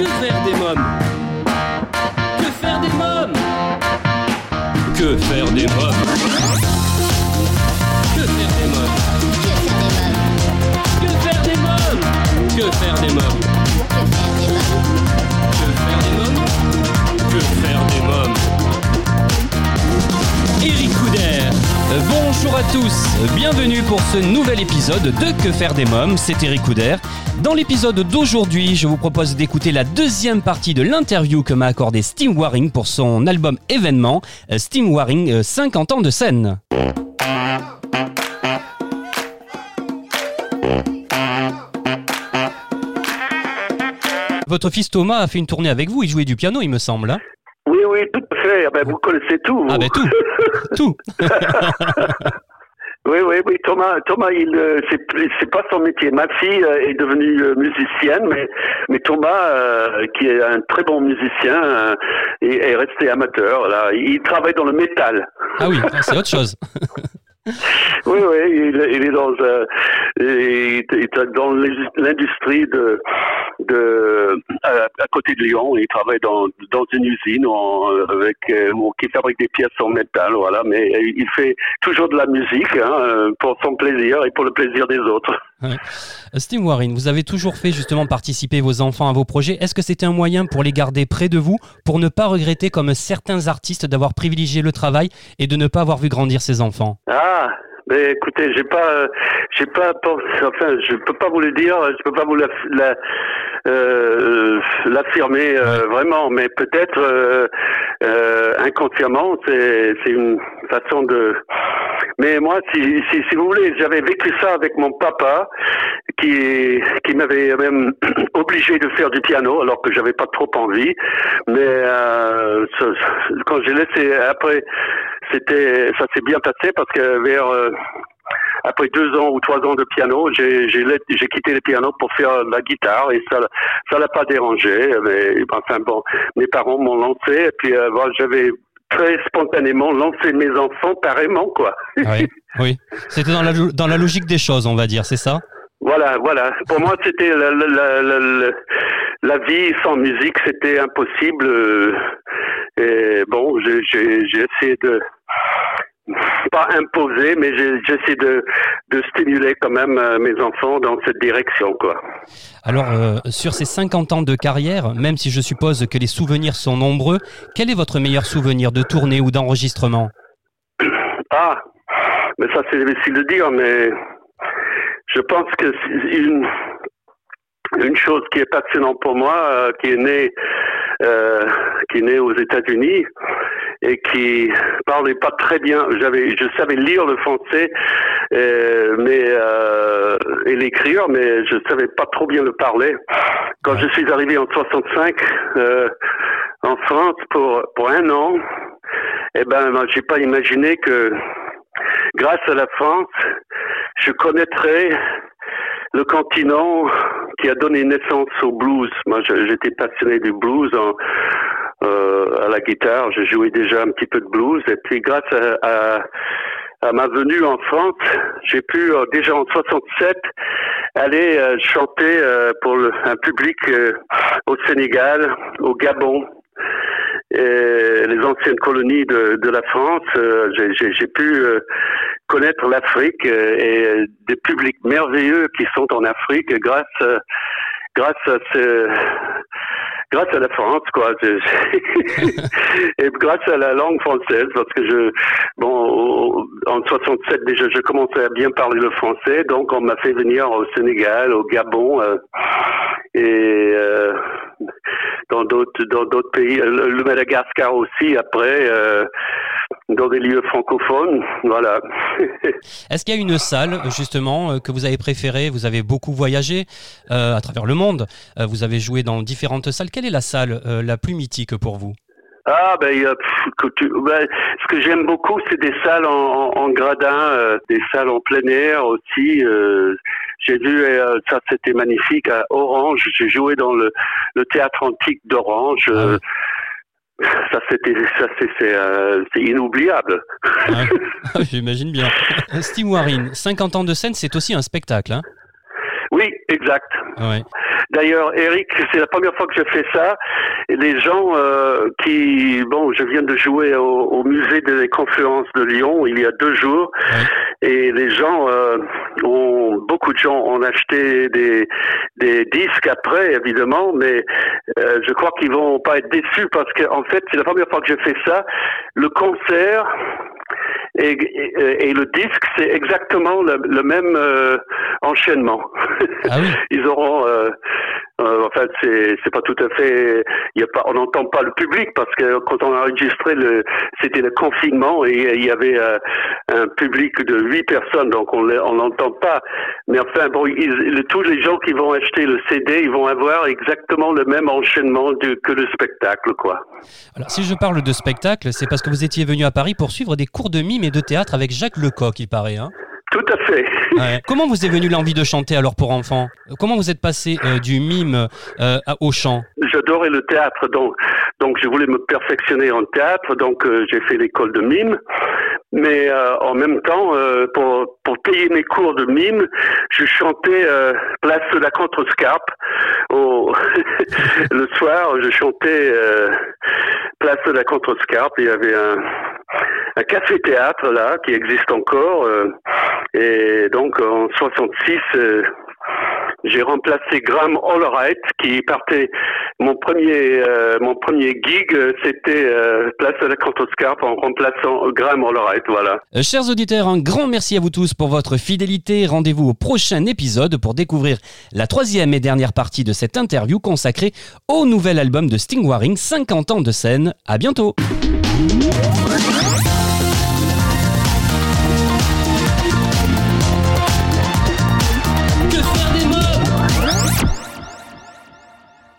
Que faire des mômes Que faire des mômes Que faire des mômes Que faire des mômes Que faire des mômes Que faire des mômes Que faire des mômes Que faire des mômes Eric Couder. Bonjour à tous, bienvenue pour ce nouvel épisode de Que faire des mômes, c'est Eric Couder. Dans l'épisode d'aujourd'hui, je vous propose d'écouter la deuxième partie de l'interview que m'a accordé Steam Waring pour son album événement, euh, Steam Waring euh, 50 ans de scène. Votre fils Thomas a fait une tournée avec vous, il jouait du piano il me semble. hein Oui, oui, tout à fait. Ah ben, vous connaissez tout. vous. ah ben tout, tout. Oui, oui, oui. Thomas, Thomas, il, euh, c'est, pas son métier. Ma fille euh, est devenue euh, musicienne, mais, mais Thomas, euh, qui est un très bon musicien, est, est resté amateur. Là, il travaille dans le métal. Ah oui, ah, c'est autre chose. Oui, oui, il, il est dans, euh, il est dans l'industrie de, de à, à côté de Lyon. Il travaille dans, dans une usine en- avec euh, qui fabrique des pièces en métal, voilà. Mais il fait toujours de la musique hein, euh, pour son plaisir et pour le plaisir des autres. Euh, Steve Warren, vous avez toujours fait justement participer vos enfants à vos projets. Est-ce que c'était un moyen pour les garder près de vous, pour ne pas regretter comme certains artistes d'avoir privilégié le travail et de ne pas avoir vu grandir ses enfants? Ah, mais écoutez, j'ai pas, euh, j'ai pas, pensé- enfin, je peux pas vous le dire, je peux pas vous la- euh, l'affirmer euh, vraiment, mais peut-être euh, inconsciemment, c'est, c'est une façon de. Mais moi, si, si, si vous voulez, j'avais vécu ça avec mon papa, qui, qui m'avait même obligé de faire du piano, alors que j'avais pas trop envie. Mais euh, quand j'ai laissé après c'était ça s'est bien passé parce que vers euh, après deux ans ou trois ans de piano, j'ai quitté le piano pour faire la guitare et ça ça l'a pas dérangé. Mais enfin bon, mes parents m'ont lancé et puis euh, voilà, j'avais très spontanément lancé mes enfants pareillement quoi. Oui, oui. C'était dans la, dans la logique des choses, on va dire, c'est ça? Voilà, voilà. Pour moi, c'était la, la, la, la, vie sans musique, c'était impossible. euh, Et bon, j'ai j'ai- j'ai essayé de pas imposer, mais essayé de, de stimuler quand même euh, mes enfants dans cette direction, quoi. Alors, euh, sur ces 50 ans de carrière, même si je suppose que les souvenirs sont nombreux, quel est votre meilleur souvenir de tournée ou d'enregistrement? Ah, mais ça c'est difficile de dire, mais je pense que c'est une, une chose qui est passionnante pour moi, euh, qui est née, euh, qui est née aux États-Unis et qui parlait pas très bien. J'avais, je savais lire le français, euh, mais euh, et l'écrire, mais je savais pas trop bien le parler. Quand je suis arrivé en 65 euh, en France pour pour un an, eh ben, j'ai pas imaginé que grâce à la France, je connaîtrais le continent qui a donné naissance au blues. Moi, j'étais passionné du blues en, à la guitare. Je jouais déjà un petit peu de blues. Et puis, grâce à, à, ma venue en France, j'ai pu euh, déjà en 67 aller euh, chanter euh, pour un public euh, au Sénégal, au Gabon, et les anciennes colonies de, de la France. euh, j'ai- pu euh, connaître l'Afrique euh, et euh, des publics merveilleux qui sont en Afrique grâce euh, grâce à ce grâce à la France quoi et grâce à la langue française parce que je bon en 67 déjà je commençais à bien parler le français donc on m'a fait venir au Sénégal au Gabon euh, et euh, dans d'autres dans d'autres pays le Madagascar aussi après euh, dans des lieux francophones voilà Est-ce qu'il y a une salle, justement, euh, que vous avez préférée? Vous avez beaucoup voyagé euh, à travers le monde. euh, vous avez joué dans différentes salles. Quelle est la salle euh, la plus mythique pour vous? Ah ben, pff, que tu- ben, ce que j'aime beaucoup, c'est des salles en, en- en gradin, des salles en plein air aussi. j'ai vu ça, c'était magnifique à Orange. J'ai joué dans le, le théâtre antique d'Orange. Ah Ça c'était, ça c'est, c'est, euh, c'est inoubliable. Ouais. J'imagine bien. Steve Warren, 50 ans de scène, c'est aussi un spectacle. Hein Oui, exact. ouais. D'ailleurs, Eric, c'est la première fois que je fais ça. Et les gens euh, qui, bon, je viens de jouer au, musée des conférences de Lyon il y a deux jours, et les gens euh, ont, beaucoup de gens ont acheté des, des disques après, évidemment, mais euh, je crois qu'ils vont pas être déçus parce qu'en en fait, c'est la première fois que je fais ça. Le concert et, et, le disque, c'est exactement le, le même euh, enchaînement. Ah oui. Ils auront, euh, c'est pas tout à fait, on n'entend pas le public parce que quand on a enregistré c'était le confinement et il y avait euh, un public de huit personnes, donc on on l'entend pas. Mais enfin, bon, tous les gens qui vont acheter le CD, ils vont avoir exactement le même enchaînement que le spectacle, quoi. Alors, si je parle de spectacle, c'est parce que vous étiez venu à Paris pour suivre des cours de mime et de théâtre avec Jacques Lecoq, il paraît, hein tout à fait. Comment vous est venue l'envie de chanter alors pour enfants Comment vous êtes passé euh, du mime euh, au chant? J'adorais le théâtre, donc donc je voulais me perfectionner en théâtre, donc euh, j'ai fait l'école de mime. Mais en même temps, pour pour payer mes cours de mime, je chantais place de la contrescarpe. Au le soir, je chantais place de la contrescarpe. Il y avait un un café théâtre là qui existe encore. Et donc en 66, euh, j'ai remplacé Graham Allwright qui partait. Mon premier, euh, gig, c'était euh, place de la Cantoscarpe en remplaçant Graham Allwright. Voilà. chers auditeurs, un grand merci à vous tous pour votre fidélité. Rendez-vous au prochain épisode pour découvrir la troisième et dernière partie de cette interview consacrée au nouvel album de Sting Waring, 50 ans de scène. À bientôt.